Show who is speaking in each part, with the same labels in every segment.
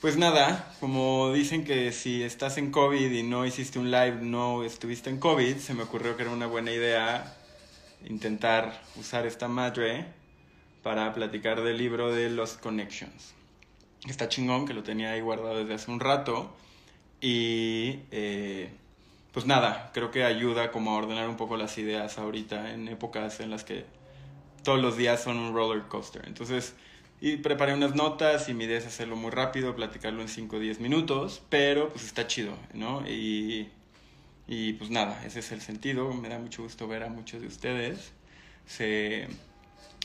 Speaker 1: Pues nada, como dicen que si estás en COVID y no hiciste un live, no estuviste en COVID, se me ocurrió que era una buena idea intentar usar esta madre para platicar del libro de los Connections. Está chingón, que lo tenía ahí guardado desde hace un rato. Y eh, pues nada, creo que ayuda como a ordenar un poco las ideas ahorita en épocas en las que todos los días son un roller coaster. Entonces, y preparé unas notas y mi idea es hacerlo muy rápido, platicarlo en 5 o 10 minutos, pero pues está chido, ¿no? Y, y pues nada, ese es el sentido. Me da mucho gusto ver a muchos de ustedes. Se,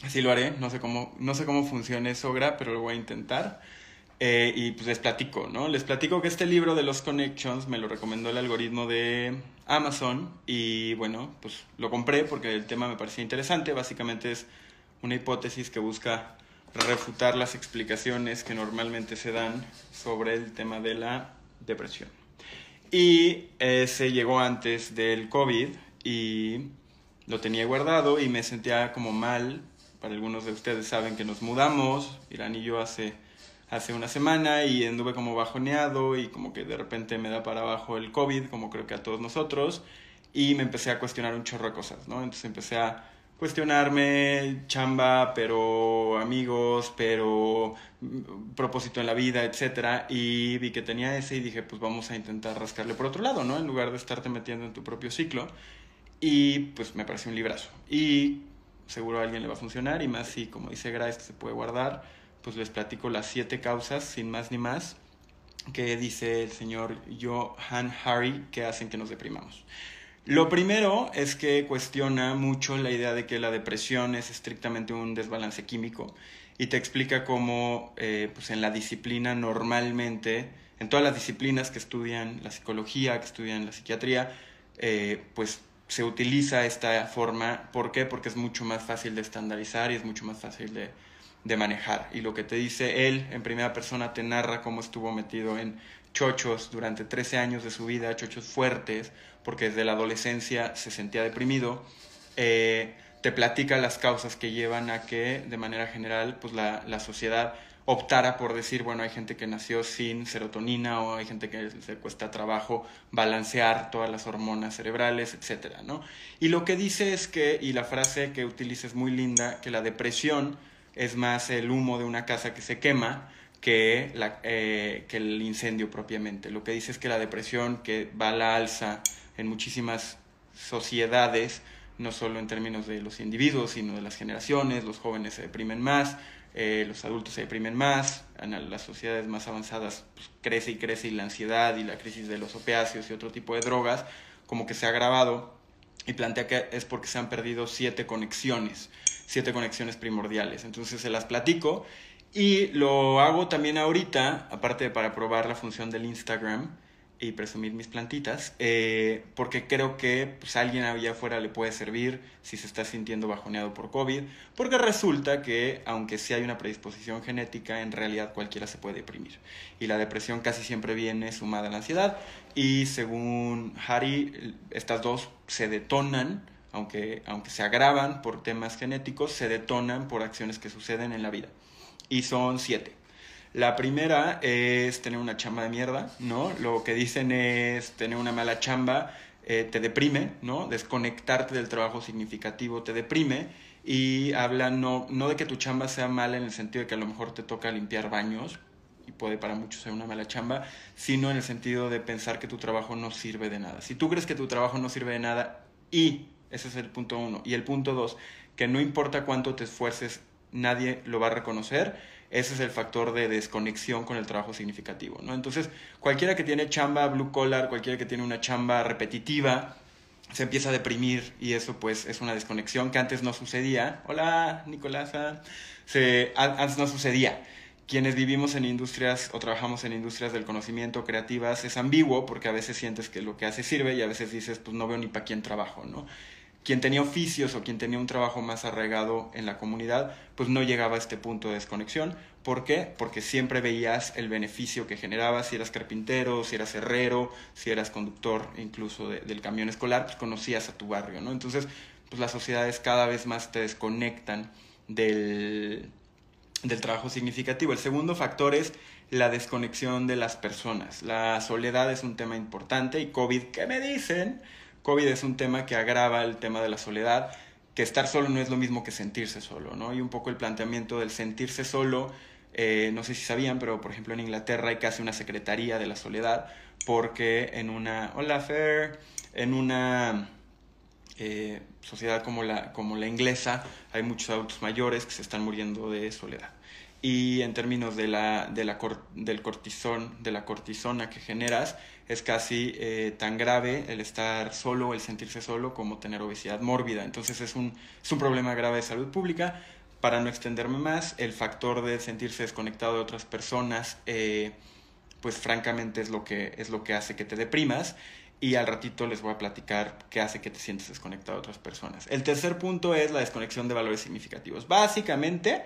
Speaker 1: así lo haré, no sé cómo, no sé cómo funciona Sogra, pero lo voy a intentar. Eh, y pues les platico, ¿no? Les platico que este libro de los Connections me lo recomendó el algoritmo de Amazon y bueno, pues lo compré porque el tema me parecía interesante. Básicamente es una hipótesis que busca refutar las explicaciones que normalmente se dan sobre el tema de la depresión. Y eh, se llegó antes del COVID y lo tenía guardado y me sentía como mal. Para algunos de ustedes saben que nos mudamos, Irán y yo hace, hace una semana y anduve como bajoneado y como que de repente me da para abajo el COVID, como creo que a todos nosotros, y me empecé a cuestionar un chorro de cosas, ¿no? Entonces empecé a cuestionarme chamba, pero amigos, pero propósito en la vida, etcétera, y vi que tenía ese y dije, pues vamos a intentar rascarle por otro lado, ¿no? En lugar de estarte metiendo en tu propio ciclo. Y pues me pareció un librazo. Y seguro a alguien le va a funcionar y más si, como dice Grace, se puede guardar, pues les platico las siete causas, sin más ni más, que dice el señor Johan Harry que hacen que nos deprimamos. Lo primero es que cuestiona mucho la idea de que la depresión es estrictamente un desbalance químico y te explica cómo eh, pues en la disciplina normalmente, en todas las disciplinas que estudian la psicología, que estudian la psiquiatría, eh, pues se utiliza esta forma. ¿Por qué? Porque es mucho más fácil de estandarizar y es mucho más fácil de, de manejar. Y lo que te dice él en primera persona te narra cómo estuvo metido en chochos durante 13 años de su vida, chochos fuertes, porque desde la adolescencia se sentía deprimido. Eh, te platica las causas que llevan a que, de manera general, pues la, la, sociedad optara por decir, bueno, hay gente que nació sin serotonina o hay gente que le cuesta trabajo balancear todas las hormonas cerebrales, etcétera, ¿no? Y lo que dice es que, y la frase que utiliza es muy linda, que la depresión es más el humo de una casa que se quema que, la, eh, que el incendio propiamente. Lo que dice es que la depresión que va a la alza en muchísimas sociedades, no solo en términos de los individuos, sino de las generaciones, los jóvenes se deprimen más, eh, los adultos se deprimen más, en las sociedades más avanzadas pues, crece y crece y la ansiedad y la crisis de los opiáceos y otro tipo de drogas, como que se ha agravado y plantea que es porque se han perdido siete conexiones, siete conexiones primordiales. Entonces se las platico y lo hago también ahorita, aparte de para probar la función del Instagram y presumir mis plantitas, eh, porque creo que pues, alguien allá afuera le puede servir si se está sintiendo bajoneado por COVID, porque resulta que aunque sí hay una predisposición genética, en realidad cualquiera se puede deprimir. Y la depresión casi siempre viene sumada a la ansiedad y según Harry, estas dos se detonan aunque, aunque se agravan por temas genéticos, se detonan por acciones que suceden en la vida y son siete. La primera es tener una chamba de mierda, ¿no? Lo que dicen es tener una mala chamba eh, te deprime, ¿no? Desconectarte del trabajo significativo te deprime y hablan no, no de que tu chamba sea mala en el sentido de que a lo mejor te toca limpiar baños y puede para muchos ser una mala chamba, sino en el sentido de pensar que tu trabajo no sirve de nada. Si tú crees que tu trabajo no sirve de nada y, ese es el punto uno, y el punto dos, que no importa cuánto te esfuerces nadie lo va a reconocer. Ese es el factor de desconexión con el trabajo significativo, ¿no? Entonces, cualquiera que tiene chamba blue collar, cualquiera que tiene una chamba repetitiva, se empieza a deprimir y eso pues es una desconexión que antes no sucedía. Hola, Nicolasa. Se, antes no sucedía. Quienes vivimos en industrias o trabajamos en industrias del conocimiento creativas es ambiguo porque a veces sientes que lo que hace sirve y a veces dices pues no veo ni para quién trabajo, ¿no? Quien tenía oficios o quien tenía un trabajo más arraigado en la comunidad, pues no llegaba a este punto de desconexión. ¿Por qué? Porque siempre veías el beneficio que generaba, si eras carpintero, si eras herrero, si eras conductor incluso del camión escolar, pues conocías a tu barrio, ¿no? Entonces, pues las sociedades cada vez más te desconectan del, del trabajo significativo. El segundo factor es la desconexión de las personas. La soledad es un tema importante y COVID, ¿qué me dicen? COVID es un tema que agrava el tema de la soledad, que estar solo no es lo mismo que sentirse solo, ¿no? Y un poco el planteamiento del sentirse solo, eh, no sé si sabían, pero por ejemplo en Inglaterra hay casi una secretaría de la soledad, porque en una, hola Fer, en una eh, sociedad como la, como la inglesa hay muchos adultos mayores que se están muriendo de soledad y en términos de la, de la del cortisón, de la cortisona que generas, es casi eh, tan grave el estar solo, el sentirse solo, como tener obesidad mórbida. Entonces es un, es un problema grave de salud pública. Para no extenderme más, el factor de sentirse desconectado de otras personas, eh, pues francamente es lo, que, es lo que hace que te deprimas. Y al ratito les voy a platicar qué hace que te sientes desconectado de otras personas. El tercer punto es la desconexión de valores significativos. Básicamente,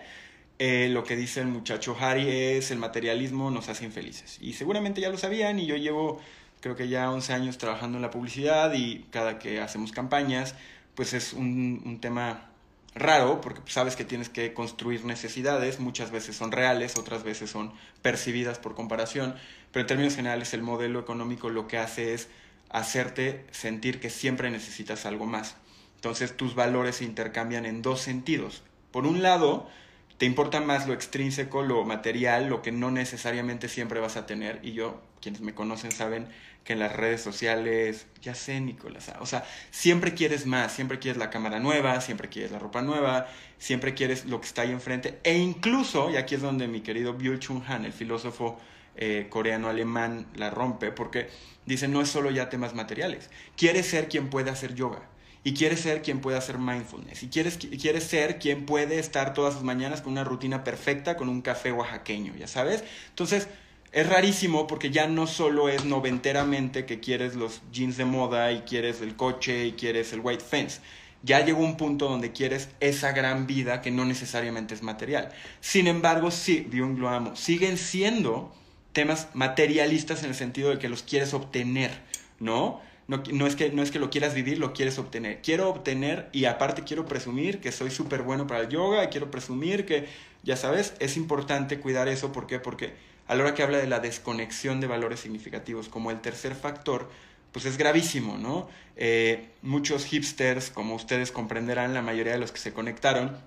Speaker 1: eh, lo que dice el muchacho Harry es el materialismo nos hace infelices. Y seguramente ya lo sabían y yo llevo creo que ya 11 años trabajando en la publicidad y cada que hacemos campañas, pues es un, un tema raro porque sabes que tienes que construir necesidades, muchas veces son reales, otras veces son percibidas por comparación, pero en términos generales el modelo económico lo que hace es hacerte sentir que siempre necesitas algo más. Entonces tus valores se intercambian en dos sentidos. Por un lado, te importa más lo extrínseco, lo material, lo que no necesariamente siempre vas a tener. Y yo, quienes me conocen saben que en las redes sociales, ya sé, Nicolás, o sea, siempre quieres más, siempre quieres la cámara nueva, siempre quieres la ropa nueva, siempre quieres lo que está ahí enfrente. E incluso, y aquí es donde mi querido Byul Chung Han, el filósofo eh, coreano-alemán, la rompe, porque dice, no es solo ya temas materiales, quieres ser quien puede hacer yoga y quieres ser quien puede hacer mindfulness y quieres, quieres ser quien puede estar todas las mañanas con una rutina perfecta, con un café oaxaqueño, ya sabes. Entonces, es rarísimo porque ya no solo es noventeramente que quieres los jeans de moda y quieres el coche y quieres el white fence. Ya llegó un punto donde quieres esa gran vida que no necesariamente es material. Sin embargo, sí, Dios lo amo, siguen siendo temas materialistas en el sentido de que los quieres obtener, ¿no? No, es que, no es que lo quieras vivir, lo quieres obtener. Quiero obtener y aparte quiero presumir que soy súper bueno para el yoga, y quiero presumir que, ya sabes, es importante cuidar eso. ¿Por qué? Porque a la hora que habla de la desconexión de valores significativos como el tercer factor, pues es gravísimo, ¿no? Eh, muchos hipsters, como ustedes comprenderán, la mayoría de los que se conectaron,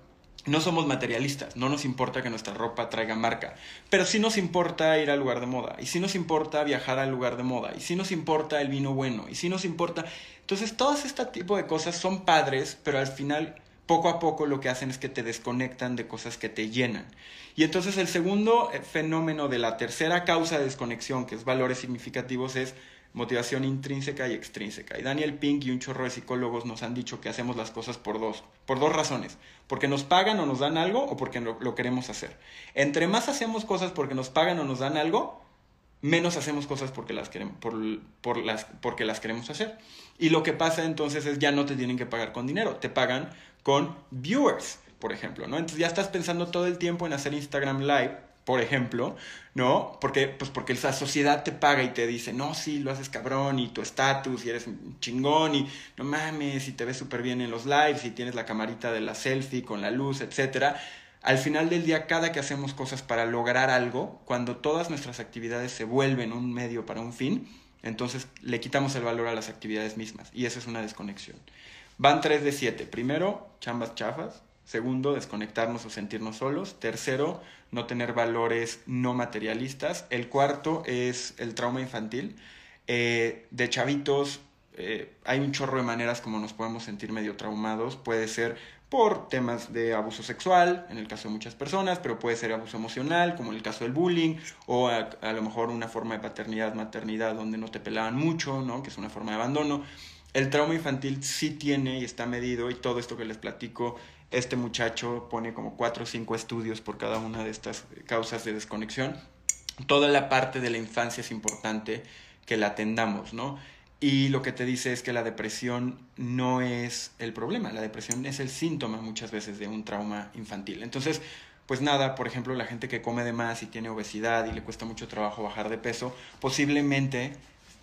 Speaker 1: no somos materialistas, no nos importa que nuestra ropa traiga marca, pero sí nos importa ir al lugar de moda, y sí nos importa viajar al lugar de moda, y sí nos importa el vino bueno, y sí nos importa... Entonces, todos este tipo de cosas son padres, pero al final, poco a poco lo que hacen es que te desconectan de cosas que te llenan. Y entonces el segundo eh, fenómeno de la tercera causa de desconexión, que es valores significativos, es motivación intrínseca y extrínseca. Y Daniel Pink y un chorro de psicólogos nos han dicho que hacemos las cosas por dos, por dos razones. Porque nos pagan o nos dan algo o porque lo, queremos hacer. Entre más hacemos cosas porque nos pagan o nos dan algo, menos hacemos cosas porque las queremos, por, las, porque las queremos hacer. Y lo que pasa entonces es ya no te tienen que pagar con dinero, te pagan con viewers, por ejemplo, ¿no? Entonces ya estás pensando todo el tiempo en hacer Instagram Live por ejemplo, ¿no? Porque, pues porque la sociedad te paga y te dice, no, sí, lo haces cabrón y tu estatus y eres un chingón y no mames y te ves súper bien en los lives y tienes la camarita de la selfie con la luz, etcétera. Al final del día, cada que hacemos cosas para lograr algo, cuando todas nuestras actividades se vuelven un medio para un fin, entonces le quitamos el valor a las actividades mismas y eso es una desconexión. Van tres de siete. Primero, chambas chafas. Segundo, desconectarnos o sentirnos solos. Tercero, no tener valores no materialistas. El cuarto es el trauma infantil. Eh, de chavitos eh, hay un chorro de maneras como nos podemos sentir medio traumados. Puede ser por temas de abuso sexual, en el caso de muchas personas, pero puede ser abuso emocional, como en el caso del bullying, o a, a lo mejor una forma de paternidad, maternidad, donde no te pelaban mucho, ¿no? que es una forma de abandono. El trauma infantil sí tiene y está medido, y todo esto que les platico este muchacho pone como cuatro o cinco estudios por cada una de estas causas de desconexión. Toda la parte de la infancia es importante que la atendamos, ¿no? Y lo que te dice es que la depresión no es el problema, la depresión es el síntoma muchas veces de un trauma infantil. Entonces, pues nada, por ejemplo, la gente que come de más y tiene obesidad y le cuesta mucho trabajo bajar de peso, posiblemente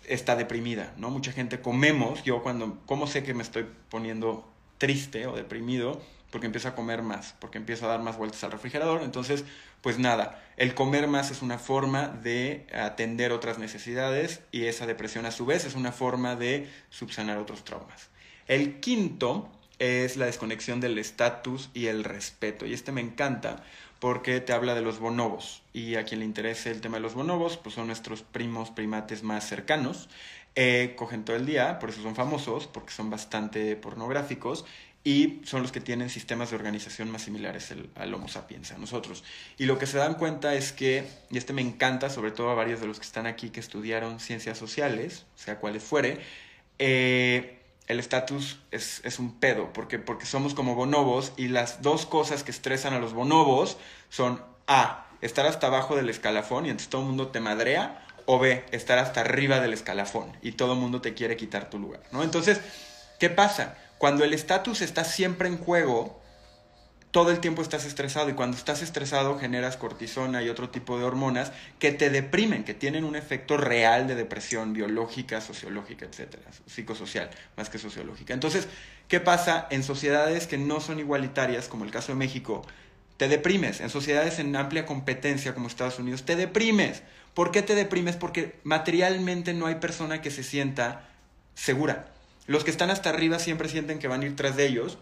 Speaker 1: está deprimida, ¿no? Mucha gente comemos, yo cuando, ¿cómo sé que me estoy poniendo triste o deprimido? Porque empiezo a comer más, porque empiezo a dar más vueltas al refrigerador. Entonces, pues nada, el comer más es una forma de atender otras necesidades y esa depresión a su vez es una forma de subsanar otros traumas. El quinto es la desconexión del estatus y el respeto. Y este me encanta porque te habla de los bonobos. Y a quien le interese el tema de los bonobos, pues son nuestros primos primates más cercanos. Eh, cogen todo el día, por eso son famosos, porque son bastante pornográficos y son los que tienen sistemas de organización más similares al, Homo sapiens, a nosotros. Y lo que se dan cuenta es que, y este me encanta, sobre todo a varios de los que están aquí que estudiaron ciencias sociales, sea cuales fuere, eh, el estatus es, es, un pedo, porque, porque somos como bonobos y las dos cosas que estresan a los bonobos son A, estar hasta abajo del escalafón y entonces todo el mundo te madrea, o B, estar hasta arriba del escalafón y todo el mundo te quiere quitar tu lugar, ¿no? Entonces, ¿qué pasa? Cuando el estatus está siempre en juego, todo el tiempo estás estresado y cuando estás estresado generas cortisona y otro tipo de hormonas que te deprimen, que tienen un efecto real de depresión biológica, sociológica, etcétera, psicosocial, más que sociológica. Entonces, ¿qué pasa en sociedades que no son igualitarias, como el caso de México? Te deprimes. En sociedades en amplia competencia como Estados Unidos, te deprimes. ¿Por qué te deprimes? Porque materialmente no hay persona que se sienta segura. Los que están hasta arriba siempre sienten que van a ir tras de ellos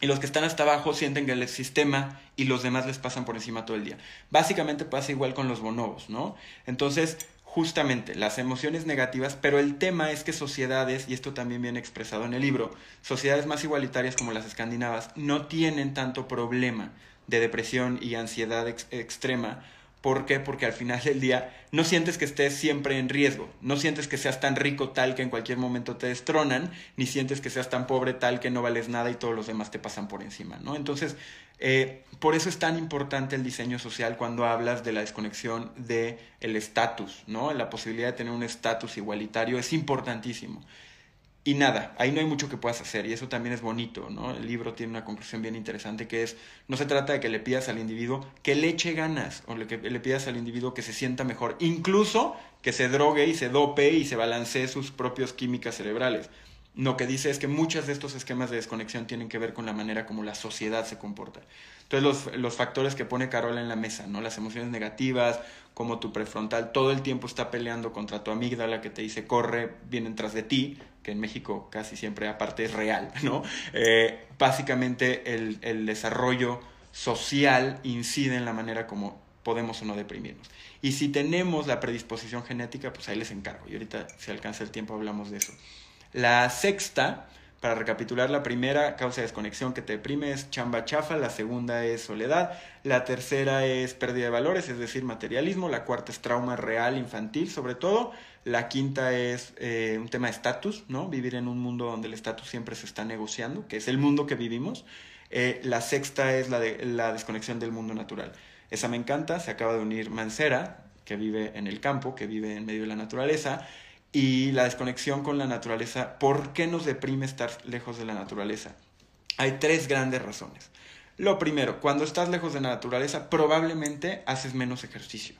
Speaker 1: y los que están hasta abajo sienten que el sistema y los demás les pasan por encima todo el día. Básicamente pasa igual con los bonobos, ¿no? Entonces, justamente las emociones negativas, pero el tema es que sociedades, y esto también viene expresado en el libro, sociedades más igualitarias como las escandinavas no tienen tanto problema de depresión y ansiedad extrema ¿Por qué? Porque al final del día no sientes que estés siempre en riesgo, no sientes que seas tan rico tal que en cualquier momento te destronan, ni sientes que seas tan pobre tal que no vales nada y todos los demás te pasan por encima, ¿no? Entonces, eh, por eso es tan importante el diseño social cuando hablas de la desconexión del el estatus, ¿no? La posibilidad de tener un estatus igualitario es importantísimo. Y nada, ahí no hay mucho que puedas hacer y eso también es bonito, ¿no? El libro tiene una conclusión bien interesante que es, no se trata de que le pidas al individuo que le eche ganas o que le pidas al individuo que se sienta mejor, incluso que se drogue y se dope y se balancee sus propias químicas cerebrales. Lo que dice es que muchos de estos esquemas de desconexión tienen que ver con la manera como la sociedad se comporta. Entonces los, los factores que pone Carola en la mesa, ¿no? Las emociones negativas, como tu prefrontal todo el tiempo está peleando contra tu amígdala que te dice corre, vienen tras de ti, que en México casi siempre aparte es real, ¿no? Eh, básicamente el, el desarrollo social incide en la manera como podemos o no deprimirnos. Y si tenemos la predisposición genética, pues ahí les encargo. Y ahorita, si alcanza el tiempo, hablamos de eso. La sexta para recapitular, la primera causa de desconexión que te deprime es chamba chafa, la segunda es soledad, la tercera es pérdida de valores, es decir, materialismo, la cuarta es trauma real infantil sobre todo, la quinta es eh, un tema de estatus, ¿no? Vivir en un mundo donde el estatus siempre se está negociando, que es el mundo que vivimos. Eh, la sexta es la, de, la desconexión del mundo natural. Esa me encanta, se acaba de unir Mancera, que vive en el campo, que vive en medio de la naturaleza, y la desconexión con la naturaleza. ¿Por qué nos deprime estar lejos de la naturaleza? Hay tres grandes razones. Lo primero, cuando estás lejos de la naturaleza, probablemente haces menos ejercicio.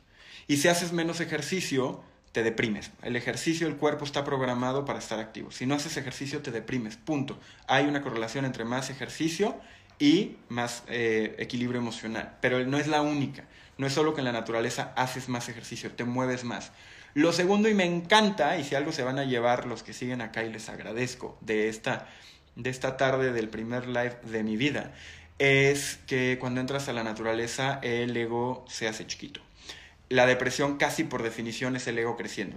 Speaker 1: Y si haces menos ejercicio, te deprimes. El ejercicio, el cuerpo está programado para estar activo. Si no haces ejercicio, te deprimes. Punto. Hay una correlación entre más ejercicio y más eh, equilibrio emocional. Pero no es la única. No es solo que en la naturaleza haces más ejercicio, te mueves más. Lo segundo, y me encanta, y si algo se van a llevar los que siguen acá y les agradezco de esta, de esta tarde del primer live de mi vida, es que cuando entras a la naturaleza el ego se hace chiquito. La depresión casi por definición es el ego creciendo.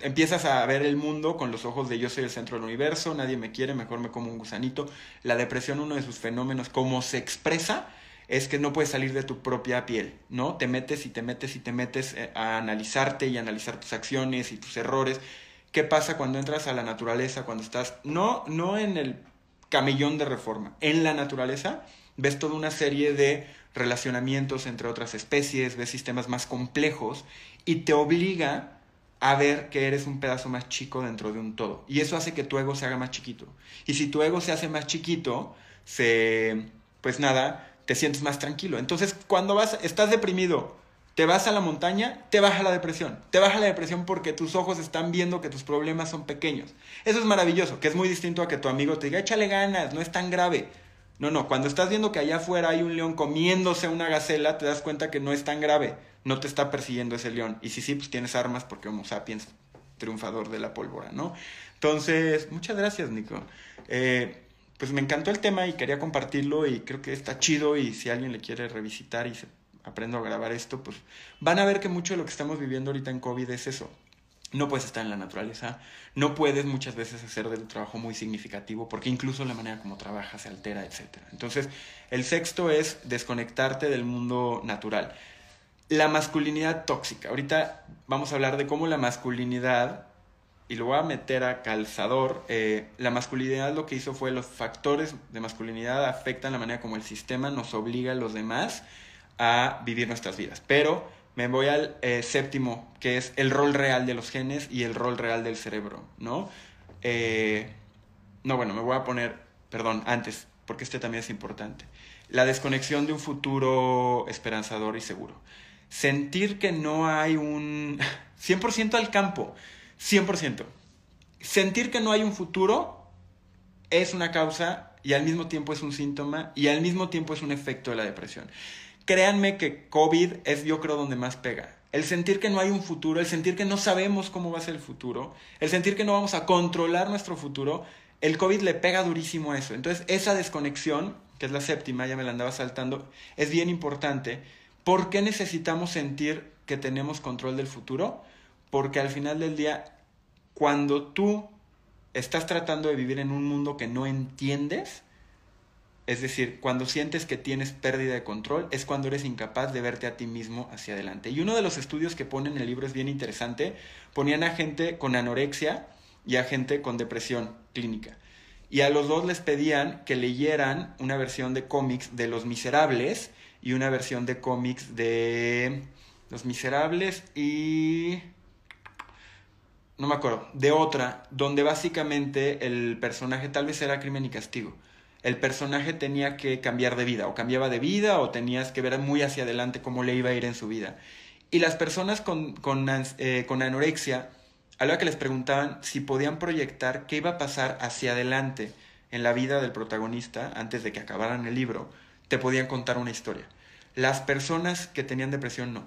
Speaker 1: empiezas a ver el mundo con los ojos de yo soy el centro del universo, nadie me quiere, mejor me como un gusanito. La depresión, uno de sus fenómenos, como se expresa, es que no puedes salir de tu propia piel, ¿no? Te metes y te metes y te metes eh, a analizarte y analizar tus acciones y tus errores. ¿Qué pasa cuando entras a la naturaleza, cuando estás, no, no en el camellón de reforma, en la naturaleza, ves toda una serie de relacionamientos entre otras especies, ves sistemas más complejos y te obliga a ver que eres un pedazo más chico dentro de un todo. Y eso hace que tu ego se haga más chiquito. Y si tu ego se hace más chiquito, se, pues nada, te sientes más tranquilo. Entonces, cuando vas, estás deprimido, te vas a la montaña, te baja la depresión. Te baja la depresión porque tus ojos están viendo que tus problemas son pequeños. Eso es maravilloso, que es muy distinto a que tu amigo te diga, échale ganas, no es tan grave. No, no, cuando estás viendo que allá afuera hay un león comiéndose una gacela, te das cuenta que no es tan grave, no te está persiguiendo ese león. Y si sí, pues tienes armas porque Homo sapiens, triunfador de la pólvora, ¿no? Entonces, muchas gracias, Nico. Eh, pues me encantó el tema y quería compartirlo y creo que está chido y si alguien le quiere revisitar y se aprendo a grabar esto, pues van a ver que mucho de lo que estamos viviendo ahorita en COVID es eso. No puedes estar en la naturaleza, no puedes muchas veces hacer del trabajo muy significativo porque incluso la manera como trabajas se altera, etc. Entonces, el sexto es desconectarte del mundo natural. La masculinidad tóxica. Ahorita vamos a hablar de cómo la masculinidad, y lo voy a meter a calzador, eh, la masculinidad lo que hizo fue los factores de masculinidad afectan la manera como el sistema nos obliga a los demás a vivir nuestras vidas. Pero me voy al eh, séptimo, que es el rol real de los genes y el rol real del cerebro, ¿no? Eh, no, bueno, me voy a poner, perdón, antes, porque este también es importante. La desconexión de un futuro esperanzador y seguro. Sentir que no hay un 100% al campo, 100%. Sentir que no hay un futuro es una causa y al mismo tiempo es un síntoma y al mismo tiempo es un efecto de la depresión créanme que COVID es yo creo donde más pega. El sentir que no hay un futuro, el sentir que no sabemos cómo va a ser el futuro, el sentir que no vamos a controlar nuestro futuro, el COVID le pega durísimo a eso. Entonces, esa desconexión, que es la séptima, ya me la andaba saltando, es bien importante. ¿Por qué necesitamos sentir que tenemos control del futuro? Porque al final del día, cuando tú estás tratando de vivir en un mundo que no entiendes, es decir, cuando sientes que tienes pérdida de control es cuando eres incapaz de verte a ti mismo hacia adelante. Y uno de los estudios que pone en el libro es bien interesante. Ponían a gente con anorexia y a gente con depresión clínica. Y a los dos les pedían que leyeran una versión de cómics de Los Miserables y una versión de cómics de Los Miserables y... No me acuerdo, de otra, donde básicamente el personaje tal vez era crimen y castigo el personaje tenía que cambiar de vida, o cambiaba de vida, o tenías que ver muy hacia adelante cómo le iba a ir en su vida. Y las personas con, con, eh, con anorexia, a la que les preguntaban si podían proyectar qué iba a pasar hacia adelante en la vida del protagonista antes de que acabaran el libro, te podían contar una historia. Las personas que tenían depresión no.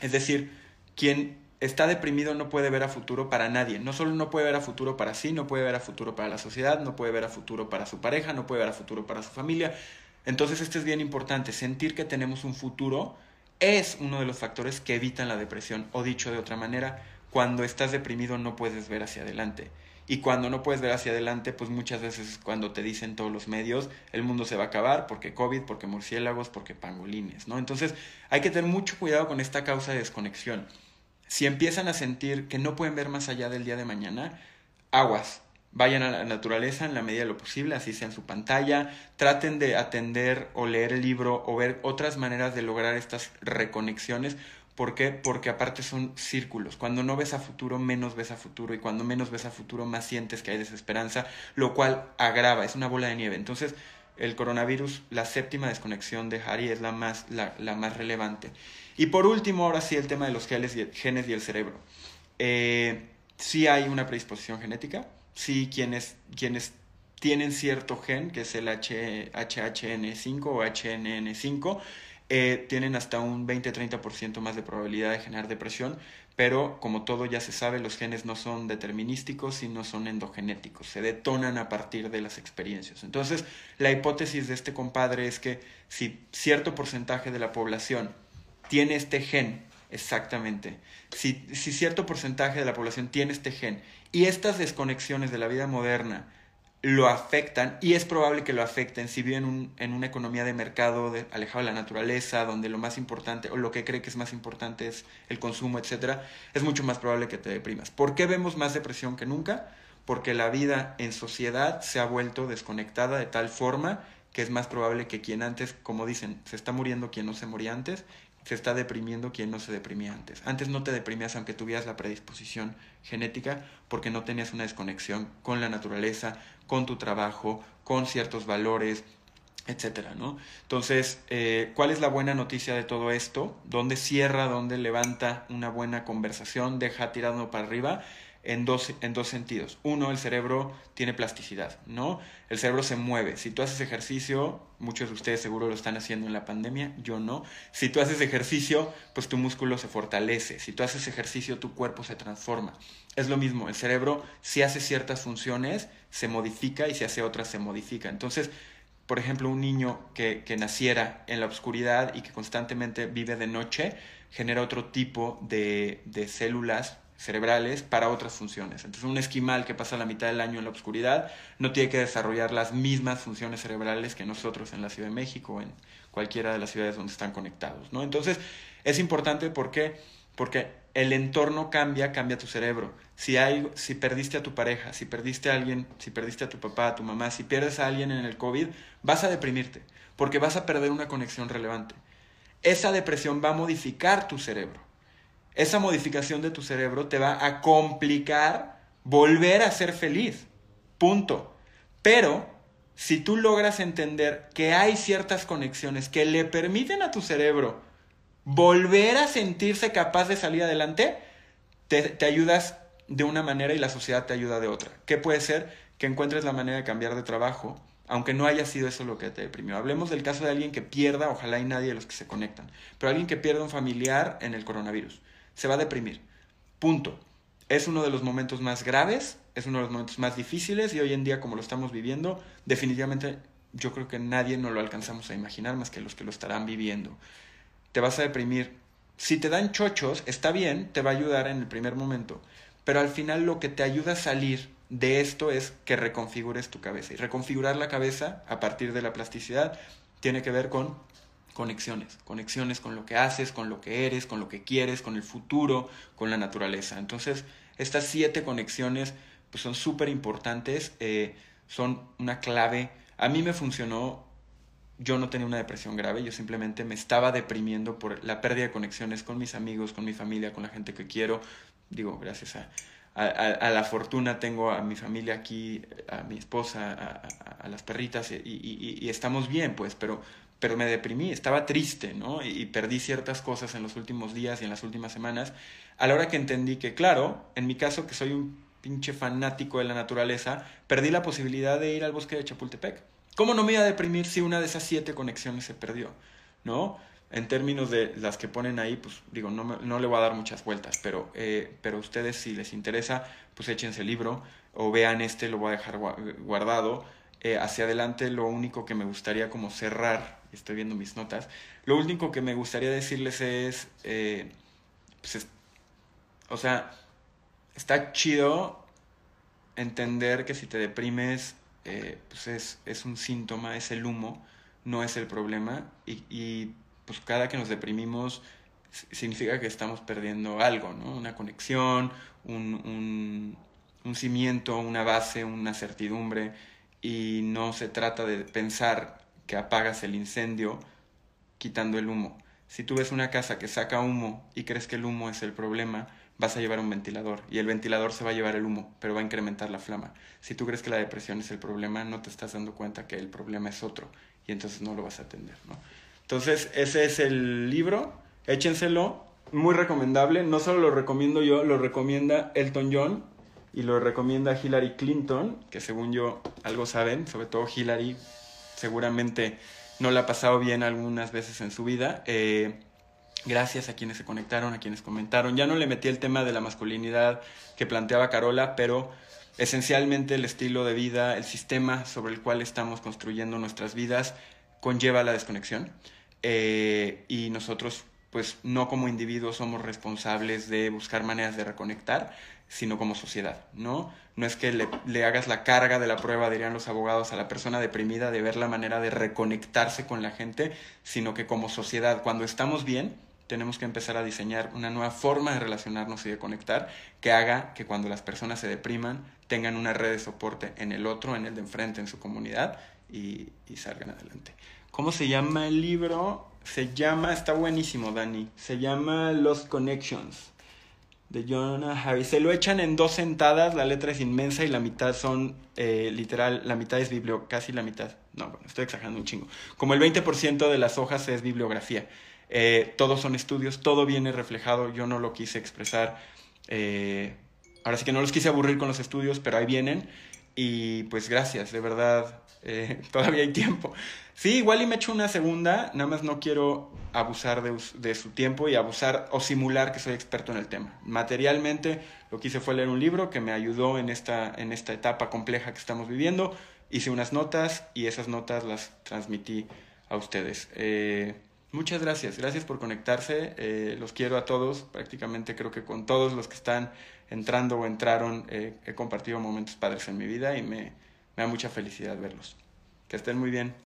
Speaker 1: Es decir, quien está deprimido no puede ver a futuro para nadie. No solo no puede ver a futuro para sí, no puede ver a futuro para la sociedad, no puede ver a futuro para su pareja, no puede ver a futuro para su familia. Entonces esto es bien importante. Sentir que tenemos un futuro es uno de los factores que evitan la depresión. O dicho de otra manera, cuando estás deprimido no puedes ver hacia adelante. Y cuando no puedes ver hacia adelante, pues muchas veces cuando te dicen todos los medios, el mundo se va a acabar porque COVID, porque murciélagos, porque pangolines, ¿no? Entonces hay que tener mucho cuidado con esta causa de desconexión si empiezan a sentir que no pueden ver más allá del día de mañana, aguas, vayan a la naturaleza en la medida de lo posible, así sea en su pantalla, traten de atender o leer el libro o ver otras maneras de lograr estas reconexiones. ¿Por qué? Porque aparte son círculos. Cuando no ves a futuro, menos ves a futuro. Y cuando menos ves a futuro, más sientes que hay desesperanza, lo cual agrava, es una bola de nieve. Entonces, el coronavirus, la séptima desconexión de Harry es la más, la, la más relevante. Y por último, ahora sí, el tema de los genes y el, cerebro. Eh, sí hay una predisposición genética, sí quienes, quienes tienen cierto gen, que es el HHN5 o HNN5, eh, tienen hasta un 20-30% más de probabilidad de generar depresión, pero como todo ya se sabe, los genes no son determinísticos, sino son endogenéticos, se detonan a partir de las experiencias. Entonces, la hipótesis de este compadre es que si cierto porcentaje de la población tiene este gen, exactamente. Si, si cierto porcentaje de la población tiene este gen y estas desconexiones de la vida moderna lo afectan, y es probable que lo afecten si viven en una economía de mercado alejado de la naturaleza, donde lo más importante, o lo que cree que es más importante es el consumo, etc., es mucho más probable que te deprimas. ¿Por qué vemos más depresión que nunca? Porque la vida en sociedad se ha vuelto desconectada de tal forma que es más probable que quien antes, como dicen, se está muriendo quien no se moría antes, se está deprimiendo quien no se deprimía antes. Antes no te deprimías aunque tuvieras la predisposición genética porque no tenías una desconexión con la naturaleza, con tu trabajo, con ciertos valores, etcétera, ¿no? Entonces, eh, ¿cuál es la buena noticia de todo esto? ¿Dónde cierra, dónde levanta una buena conversación, deja tirando para arriba? En dos, en dos sentidos. Uno, el cerebro tiene plasticidad, ¿no? El cerebro se mueve. Si tú haces ejercicio, muchos de ustedes seguro lo están haciendo en la pandemia, yo no. Si tú haces ejercicio, pues tu músculo se fortalece. Si tú haces ejercicio, tu cuerpo se transforma. Es lo mismo, el cerebro si hace ciertas funciones, se modifica y si hace otras, se modifica. Entonces, por ejemplo, un niño que, que naciera en la oscuridad y que constantemente vive de noche, genera otro tipo de, de células cerebrales para otras funciones. Entonces, un esquimal que pasa la mitad del año en la oscuridad no tiene que desarrollar las mismas funciones cerebrales que nosotros en la Ciudad de México o en cualquiera de las ciudades donde están conectados, ¿no? Entonces, es importante porque porque el entorno cambia, cambia tu cerebro. Si hay si perdiste a tu pareja, si perdiste a alguien, si perdiste a tu papá, a tu mamá, si pierdes a alguien en el COVID, vas a deprimirte, porque vas a perder una conexión relevante. Esa depresión va a modificar tu cerebro esa modificación de tu cerebro te va a complicar volver a ser feliz. Punto. Pero si tú logras entender que hay ciertas conexiones que le permiten a tu cerebro volver a sentirse capaz de salir adelante, te, ayudas de una manera y la sociedad te ayuda de otra. ¿Qué puede ser? Que encuentres la manera de cambiar de trabajo, aunque no haya sido eso lo que te deprimió. Hablemos del caso de alguien que pierda, ojalá hay nadie de los que se conectan, pero alguien que pierda un familiar en el coronavirus se va a deprimir. Punto. Es uno de los momentos más graves, es uno de los momentos más difíciles y hoy en día como lo estamos viviendo, definitivamente yo creo que nadie no lo alcanzamos a imaginar más que los que lo estarán viviendo. Te vas a deprimir. Si te dan chochos, está bien, te va a ayudar en el primer momento, pero al final lo que te ayuda a salir de esto es que reconfigures tu cabeza. Y reconfigurar la cabeza a partir de la plasticidad tiene que ver con conexiones, conexiones con lo que haces, con lo que eres, con lo que quieres, con el futuro, con la naturaleza. Entonces, estas siete conexiones pues, son súper importantes, eh, son una clave. A mí me funcionó, yo no tenía una depresión grave, yo simplemente me estaba deprimiendo por la pérdida de conexiones con mis amigos, con mi familia, con la gente que quiero. Digo, gracias a, a, la fortuna tengo a mi familia aquí, a mi esposa, a, las perritas y, y, estamos bien, pues, pero pero me deprimí, estaba triste, ¿no? Y, perdí ciertas cosas en los últimos días y en las últimas semanas, a la hora que entendí que, claro, en mi caso, que soy un pinche fanático de la naturaleza, perdí la posibilidad de ir al bosque de Chapultepec. ¿Cómo no me iba a deprimir si una de esas siete conexiones se perdió? ¿No? En términos de las que ponen ahí, pues digo, no, no le voy a dar muchas vueltas, pero, eh, pero ustedes si les interesa, pues échense el libro o vean este, lo voy a dejar guardado. Eh, hacia adelante lo único que me gustaría como cerrar estoy viendo mis notas. Lo único que me gustaría decirles es, eh, pues o sea, está chido entender que si te deprimes, eh, pues es, es, un síntoma, es el humo, no es el problema. Y, y, pues cada que nos deprimimos significa que estamos perdiendo algo, ¿no? Una conexión, un, un, un cimiento, una base, una certidumbre. Y no se trata de pensar que apagas el incendio quitando el humo. Si tú ves una casa que saca humo y crees que el humo es el problema, vas a llevar un ventilador y el ventilador se va a llevar el humo, pero va a incrementar la flama. Si tú crees que la depresión es el problema, no te estás dando cuenta que el problema es otro y entonces no lo vas a atender, ¿no? Entonces, ese es el libro, échenselo, muy recomendable, no solo lo recomiendo yo, lo recomienda Elton John y lo recomienda Hillary Clinton, que según yo algo saben, sobre todo Hillary seguramente no la ha pasado bien algunas veces en su vida. Eh, gracias a quienes se conectaron, a quienes comentaron. Ya no le metí el tema de la masculinidad que planteaba Carola, pero esencialmente el estilo de vida, el sistema sobre el cual estamos construyendo nuestras vidas conlleva la desconexión. Eh, y nosotros, pues no como individuos somos responsables de buscar maneras de reconectar, sino como sociedad, ¿no? No es que le, hagas la carga de la prueba, dirían los abogados, a la persona deprimida de ver la manera de reconectarse con la gente, sino que como sociedad, cuando estamos bien, tenemos que empezar a diseñar una nueva forma de relacionarnos y de conectar que haga que cuando las personas se depriman tengan una red de soporte en el otro, en el de enfrente, en su comunidad y, y salgan adelante. ¿Cómo se llama el libro? Se llama, está buenísimo, Dani, se llama Los Connections de Jonah Harris. Se lo echan en dos sentadas, la letra es inmensa y la mitad son, eh, literal, la mitad es biblio, casi la mitad. No, bueno, estoy exagerando un chingo. Como el 20% de las hojas es bibliografía. Eh, todos son estudios, todo viene reflejado, yo no lo quise expresar eh, ahora sí que no los quise aburrir con los estudios, pero ahí vienen. Y pues gracias, de verdad, eh, todavía hay tiempo. Sí, igual y me echo una segunda, nada más no quiero abusar de, su tiempo y abusar o simular que soy experto en el tema. Materialmente lo que hice fue leer un libro que me ayudó en esta, en esta etapa compleja que estamos viviendo. Hice unas notas y esas notas las transmití a ustedes. Eh, muchas gracias, gracias por conectarse. Eh, los quiero a todos, prácticamente creo que con todos los que están entrando o entraron eh, he compartido momentos padres en mi vida y me, me da mucha felicidad verlos. Que estén muy bien.